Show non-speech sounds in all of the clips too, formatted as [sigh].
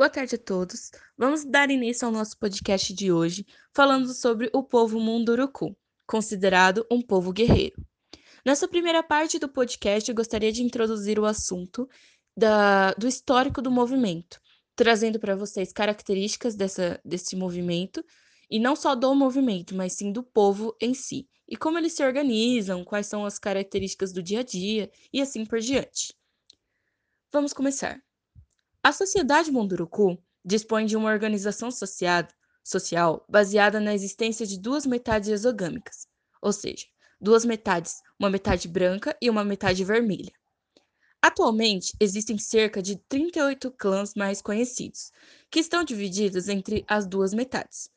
Boa tarde a todos. Vamos dar início ao nosso podcast de hoje, falando sobre o povo Munduruku, considerado um povo guerreiro. Nessa primeira parte do podcast, eu gostaria de introduzir o assunto da, do histórico do movimento, trazendo para vocês características dessa, desse movimento, e não só do movimento, mas sim do povo em si, e como eles se organizam, quais são as características do dia a dia, e assim por diante. Vamos começar. A sociedade Munduruku dispõe de uma organização social baseada na existência de duas metades exogâmicas, ou seja, duas metades, uma metade branca e uma metade vermelha. Atualmente, existem cerca de 38 clãs mais conhecidos, que estão divididos entre as duas metades,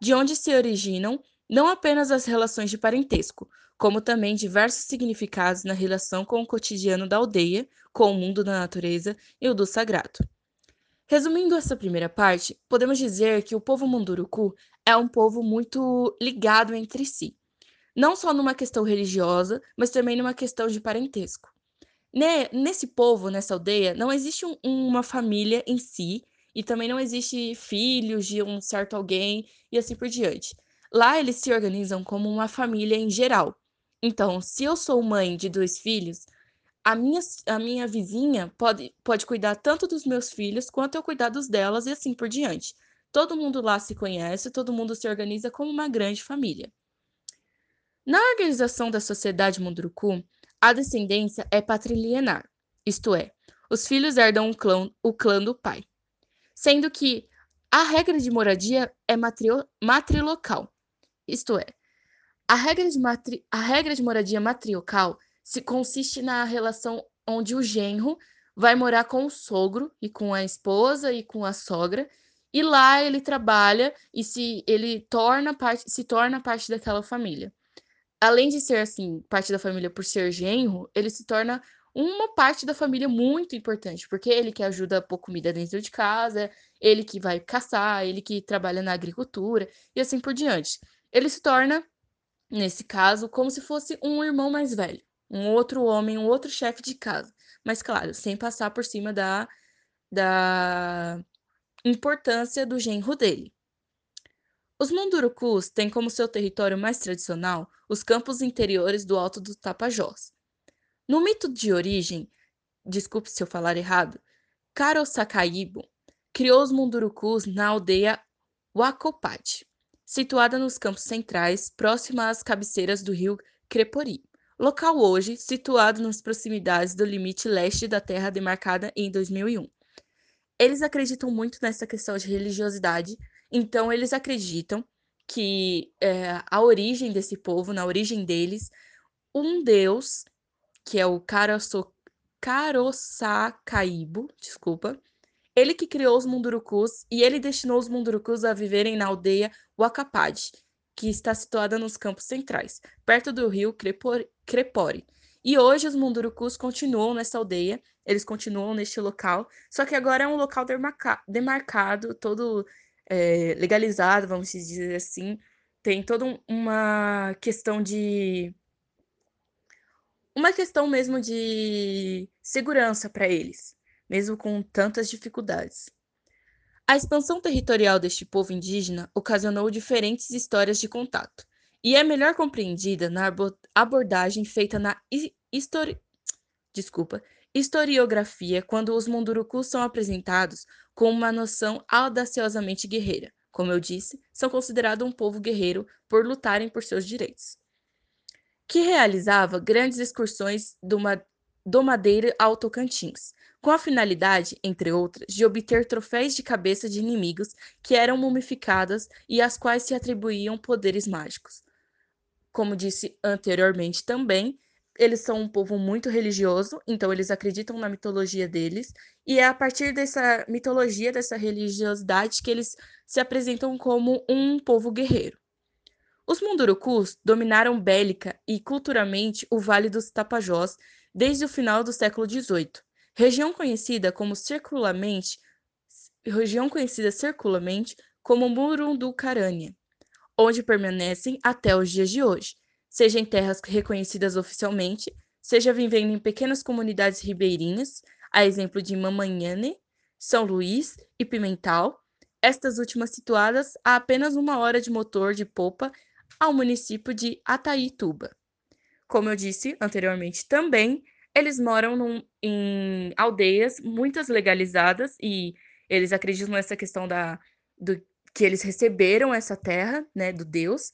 de onde se originam não apenas as relações de parentesco, como também diversos significados na relação com o cotidiano da aldeia, com o mundo da natureza e o do sagrado. Resumindo essa primeira parte, podemos dizer que o povo Munduruku é um povo muito ligado entre si, não só numa questão religiosa, mas também numa questão de parentesco. Nesse povo, nessa aldeia, não existe um, uma família em si, e também não existe filhos de um certo alguém e assim por diante. Lá eles se organizam como uma família em geral. Então, se eu sou mãe de dois filhos, a minha, a minha vizinha pode, pode cuidar tanto dos meus filhos quanto eu cuidar dos delas e assim por diante. Todo mundo lá se conhece, todo mundo se organiza como uma grande família. Na organização da sociedade Munduruku, a descendência é patrilinear, isto é, os filhos herdam o clã, o clã do pai, sendo que a regra de moradia é matrio, matrilocal, isto é, a regra de, matri, a regra de moradia matriocal se consiste na relação onde o genro vai morar com o sogro e com a esposa e com a sogra, e lá ele trabalha e se ele torna parte, se torna parte daquela família. Além de ser assim, parte da família por ser genro, ele se torna uma parte da família muito importante, porque ele que ajuda a pôr comida dentro de casa, ele que vai caçar, ele que trabalha na agricultura e assim por diante. Ele se torna, nesse caso, como se fosse um irmão mais velho um outro homem, um outro chefe de casa. Mas, claro, sem passar por cima da, da importância do genro dele. Os Mundurucus têm como seu território mais tradicional os campos interiores do Alto do Tapajós. No mito de origem, desculpe se eu falar errado, Karosakaibo criou os Mundurucus na aldeia Wakopati, situada nos campos centrais, próxima às cabeceiras do rio Crepori local hoje situado nas proximidades do limite leste da terra demarcada em 2001. Eles acreditam muito nessa questão de religiosidade, então eles acreditam que é, a origem desse povo, na origem deles, um deus, que é o Karosakaibo, desculpa, ele que criou os Mundurucus e ele destinou os Mundurucus a viverem na aldeia Wakapad, que está situada nos campos centrais, perto do rio Crepore. E hoje os Mundurucus continuam nessa aldeia, eles continuam neste local, só que agora é um local demarca demarcado, todo é, legalizado, vamos dizer assim. Tem toda um, uma questão de. Uma questão mesmo de segurança para eles, mesmo com tantas dificuldades. A expansão territorial deste povo indígena ocasionou diferentes histórias de contato, e é melhor compreendida na abordagem feita na histori... Desculpa, historiografia quando os mundurucus são apresentados com uma noção audaciosamente guerreira. Como eu disse, são considerados um povo guerreiro por lutarem por seus direitos. Que realizava grandes excursões do, Ma... do Madeira ao Tocantins, com a finalidade, entre outras, de obter troféus de cabeça de inimigos que eram mumificadas e às quais se atribuíam poderes mágicos. Como disse anteriormente também, eles são um povo muito religioso, então eles acreditam na mitologia deles, e é a partir dessa mitologia, dessa religiosidade, que eles se apresentam como um povo guerreiro. Os Mundurucus dominaram bélica e culturalmente o Vale dos Tapajós desde o final do século XVIII, região conhecida como circularmente, região conhecida circularmente como Murunducarânia, onde permanecem até os dias de hoje, seja em terras reconhecidas oficialmente, seja vivendo em pequenas comunidades ribeirinhas, a exemplo de Mamanhane, São Luís e Pimental, estas últimas situadas a apenas uma hora de motor de popa ao município de Ataituba. Como eu disse anteriormente também, eles moram num, em aldeias muitas legalizadas e eles acreditam nessa questão da, do, que eles receberam essa terra, né, do Deus,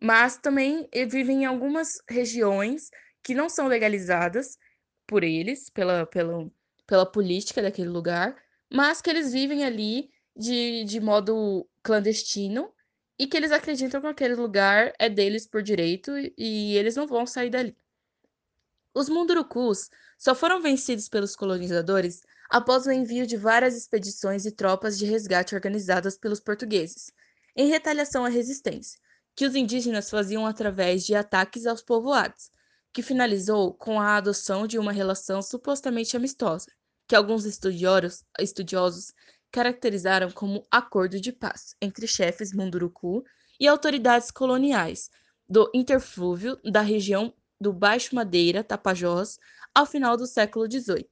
mas também vivem em algumas regiões que não são legalizadas por eles, pela, pela, pela política daquele lugar, mas que eles vivem ali de, de modo clandestino e que eles acreditam que aquele lugar é deles por direito e eles não vão sair dali. Os Mundurucus só foram vencidos pelos colonizadores após o envio de várias expedições e tropas de resgate organizadas pelos portugueses, em retaliação à resistência, que os indígenas faziam através de ataques aos povoados, que finalizou com a adoção de uma relação supostamente amistosa, que alguns estudiosos, estudiosos caracterizaram como acordo de paz entre chefes Munduruku e autoridades coloniais do interflúvio da região do Baixo Madeira, Tapajós, ao final do século XVIII,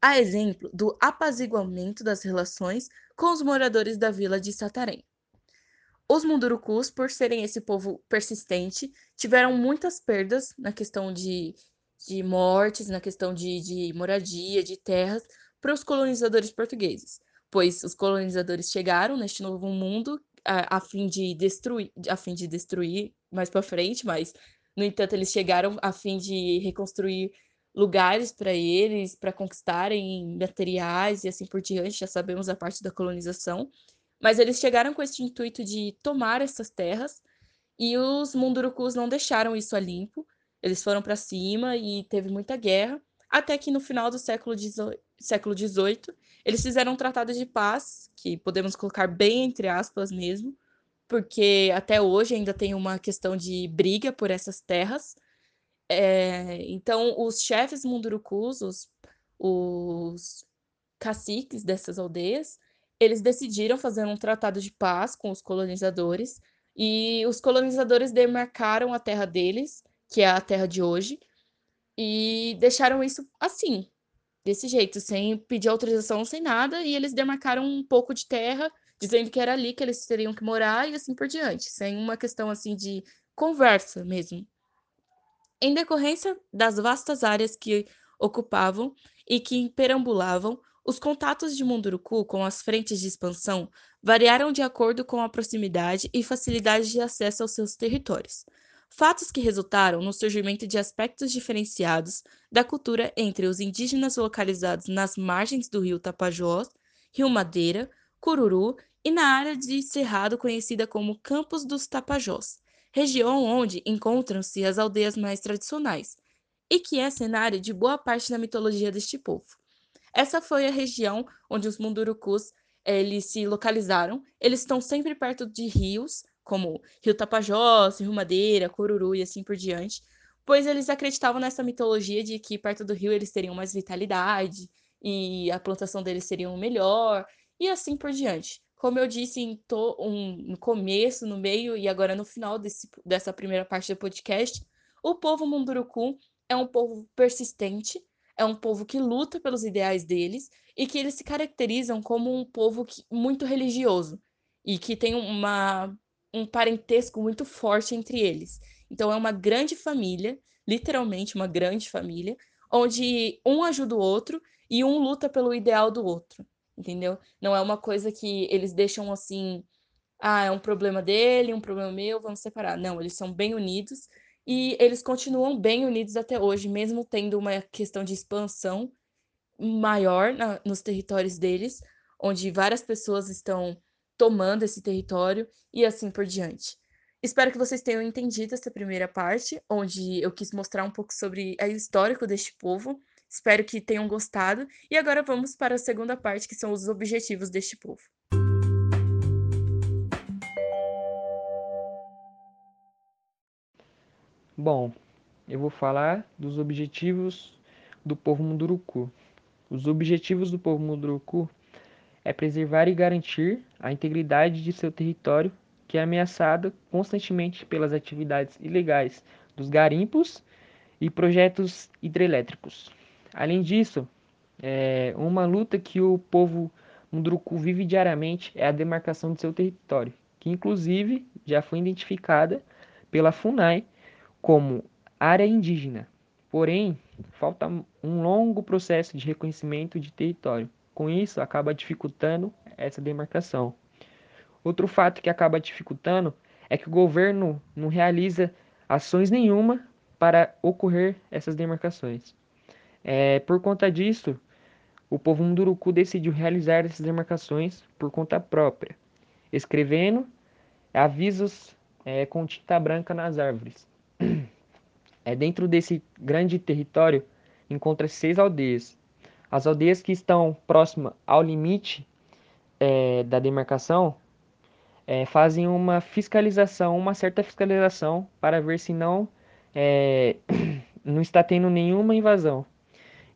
a exemplo do apaziguamento das relações com os moradores da vila de Satarém. Os Mundurucus, por serem esse povo persistente, tiveram muitas perdas na questão de, de mortes, na questão de, de moradia, de terras, para os colonizadores portugueses pois os colonizadores chegaram neste novo mundo a, a fim de destruir, a fim de destruir mais para frente, mas no entanto eles chegaram a fim de reconstruir lugares para eles, para conquistarem materiais e assim por diante, já sabemos a parte da colonização, mas eles chegaram com esse intuito de tomar essas terras e os mundurucus não deixaram isso a limpo, eles foram para cima e teve muita guerra, até que no final do século XVIII, eles fizeram um tratado de paz, que podemos colocar bem entre aspas mesmo, porque até hoje ainda tem uma questão de briga por essas terras. É, então, os chefes mundurucus, os, os caciques dessas aldeias, eles decidiram fazer um tratado de paz com os colonizadores, e os colonizadores demarcaram a terra deles, que é a terra de hoje, e deixaram isso assim, desse jeito, sem pedir autorização, sem nada, e eles demarcaram um pouco de terra, dizendo que era ali que eles teriam que morar e assim por diante, sem uma questão assim de conversa mesmo. Em decorrência das vastas áreas que ocupavam e que perambulavam, os contatos de Munduruku com as frentes de expansão variaram de acordo com a proximidade e facilidade de acesso aos seus territórios fatos que resultaram no surgimento de aspectos diferenciados da cultura entre os indígenas localizados nas margens do rio Tapajós, Rio Madeira, Cururu e na área de cerrado conhecida como Campos dos Tapajós, região onde encontram-se as aldeias mais tradicionais, e que é cenário de boa parte da mitologia deste povo. Essa foi a região onde os mundurucus eles se localizaram. Eles estão sempre perto de rios, como Rio Tapajós, Rio Madeira, Cururu e assim por diante, pois eles acreditavam nessa mitologia de que perto do rio eles teriam mais vitalidade e a plantação deles seria melhor e assim por diante. Como eu disse em to, um, no começo, no meio e agora no final desse, dessa primeira parte do podcast, o povo Munduruku é um povo persistente, é um povo que luta pelos ideais deles e que eles se caracterizam como um povo que, muito religioso e que tem uma um parentesco muito forte entre eles. Então é uma grande família, literalmente uma grande família, onde um ajuda o outro e um luta pelo ideal do outro, entendeu? Não é uma coisa que eles deixam assim, ah, é um problema dele, um problema meu, vamos separar. Não, eles são bem unidos e eles continuam bem unidos até hoje, mesmo tendo uma questão de expansão maior na, nos territórios deles, onde várias pessoas estão tomando esse território e assim por diante. Espero que vocês tenham entendido essa primeira parte, onde eu quis mostrar um pouco sobre o histórico deste povo. Espero que tenham gostado. E agora vamos para a segunda parte, que são os objetivos deste povo. Bom, eu vou falar dos objetivos do povo Munduruku. Os objetivos do povo Munduruku é preservar e garantir a integridade de seu território, que é ameaçado constantemente pelas atividades ilegais dos garimpos e projetos hidrelétricos. Além disso, é uma luta que o povo Munduruku vive diariamente é a demarcação de seu território, que inclusive já foi identificada pela FUNAI como área indígena. Porém, falta um longo processo de reconhecimento de território. Com isso, acaba dificultando essa demarcação. Outro fato que acaba dificultando é que o governo não realiza ações nenhuma para ocorrer essas demarcações. É, por conta disso, o povo Munduruku decidiu realizar essas demarcações por conta própria, escrevendo avisos é, com tinta branca nas árvores. [clears throat] É, dentro desse grande território encontra seis aldeias. As aldeias que estão próximas ao limite é, da demarcação é, fazem uma fiscalização, uma certa fiscalização para ver se não é, [clears throat] não está tendo nenhuma invasão.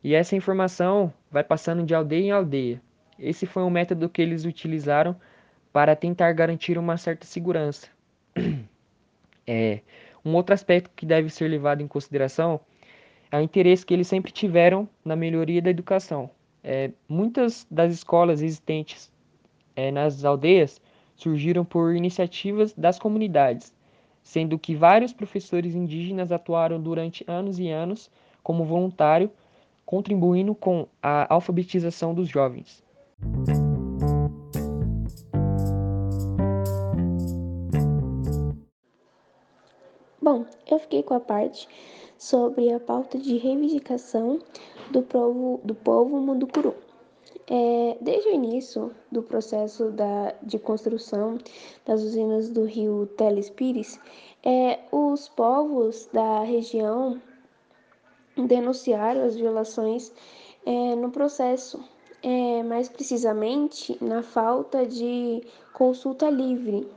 E essa informação vai passando de aldeia em aldeia. Esse foi um método que eles utilizaram para tentar garantir uma certa segurança. [clears throat] É, um outro aspecto que deve ser levado em consideração é o interesse que eles sempre tiveram na melhoria da educação. É, muitas das escolas existentes é, nas aldeias surgiram por iniciativas das comunidades, sendo que vários professores indígenas atuaram durante anos e anos como voluntário contribuindo com a alfabetização dos jovens. Bom, eu fiquei com a parte sobre a pauta de reivindicação do povo, do povo Munducuru. É, desde o início do processo da, de construção das usinas do rio Telespires, é, os povos da região denunciaram as violações é, no processo, é, mais precisamente na falta de consulta livre.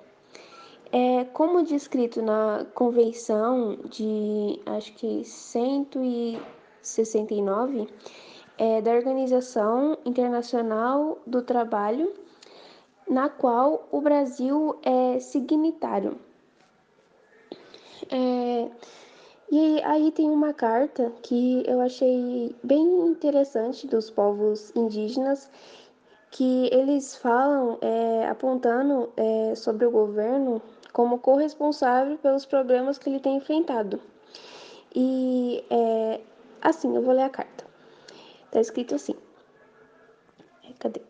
É, como descrito na Convenção de, acho que 169, é, da Organização Internacional do Trabalho, na qual o Brasil é signatário. É, e aí tem uma carta que eu achei bem interessante dos povos indígenas, que eles falam é, apontando é, sobre o governo como corresponsável pelos problemas que ele tem enfrentado. E é, assim, eu vou ler a carta. Tá escrito assim. Cadê?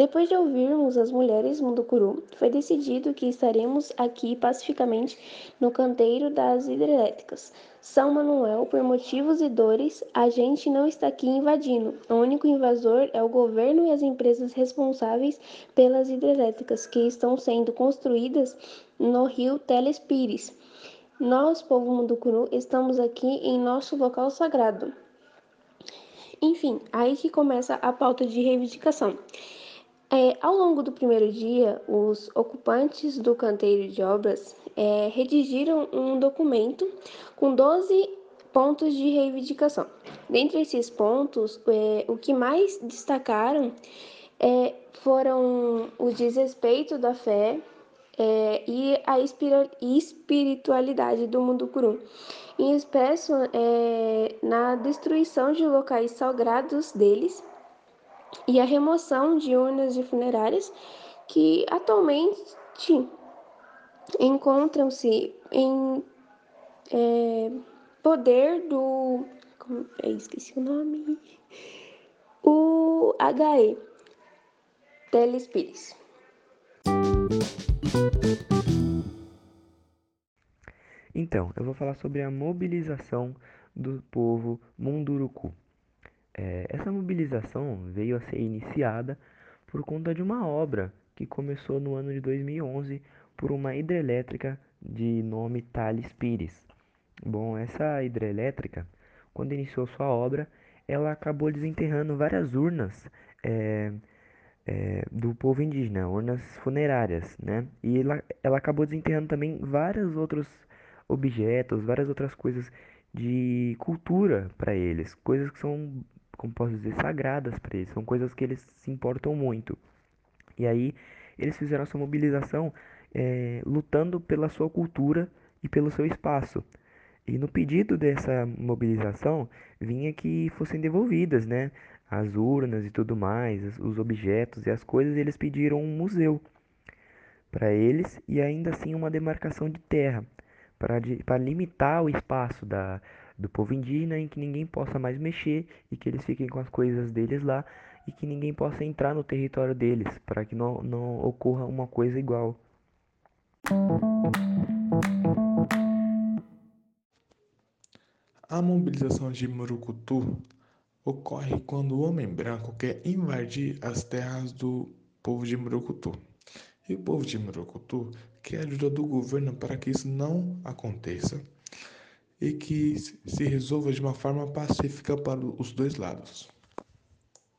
Depois de ouvirmos as mulheres Munducuru, foi decidido que estaremos aqui pacificamente no canteiro das hidrelétricas. São Manuel, por motivos e dores, a gente não está aqui invadindo. O único invasor é o governo e as empresas responsáveis pelas hidrelétricas que estão sendo construídas no rio Telespires. Nós, povo Munducuru, estamos aqui em nosso local sagrado. Enfim, aí que começa a pauta de reivindicação. É, ao longo do primeiro dia, os ocupantes do canteiro de obras é, redigiram um documento com 12 pontos de reivindicação. Dentre esses pontos, é, o que mais destacaram é, foram o desrespeito da fé é, e a espiritualidade do mundo curu, em expresso é, na destruição de locais sagrados deles e a remoção de urnas de funerárias que atualmente encontram-se em é, poder do. Como, é, esqueci o nome. O HE Telespires. Então, eu vou falar sobre a mobilização do povo Munduruku. É, essa mobilização veio a ser iniciada por conta de uma obra que começou no ano de 2011 por uma hidrelétrica de nome Thales Pires. Bom, essa hidrelétrica, quando iniciou sua obra, ela acabou desenterrando várias urnas é, é, do povo indígena, urnas funerárias, né? E ela, ela acabou desenterrando também vários outros objetos, várias outras coisas de cultura para eles, coisas que são como posso dizer, sagradas para eles, são coisas que eles se importam muito. E aí eles fizeram essa mobilização é, lutando pela sua cultura e pelo seu espaço. E no pedido dessa mobilização vinha que fossem devolvidas, né, as urnas e tudo mais, os objetos e as coisas, eles pediram um museu para eles e ainda assim uma demarcação de terra para limitar o espaço da, do povo indígena em que ninguém possa mais mexer e que eles fiquem com as coisas deles lá e que ninguém possa entrar no território deles para que não, não ocorra uma coisa igual. A mobilização de Murucutu ocorre quando o homem branco quer invadir as terras do povo de Murucutu. E o povo de Murucutu quer ajuda do governo para que isso não aconteça e que se resolva de uma forma pacífica para os dois lados.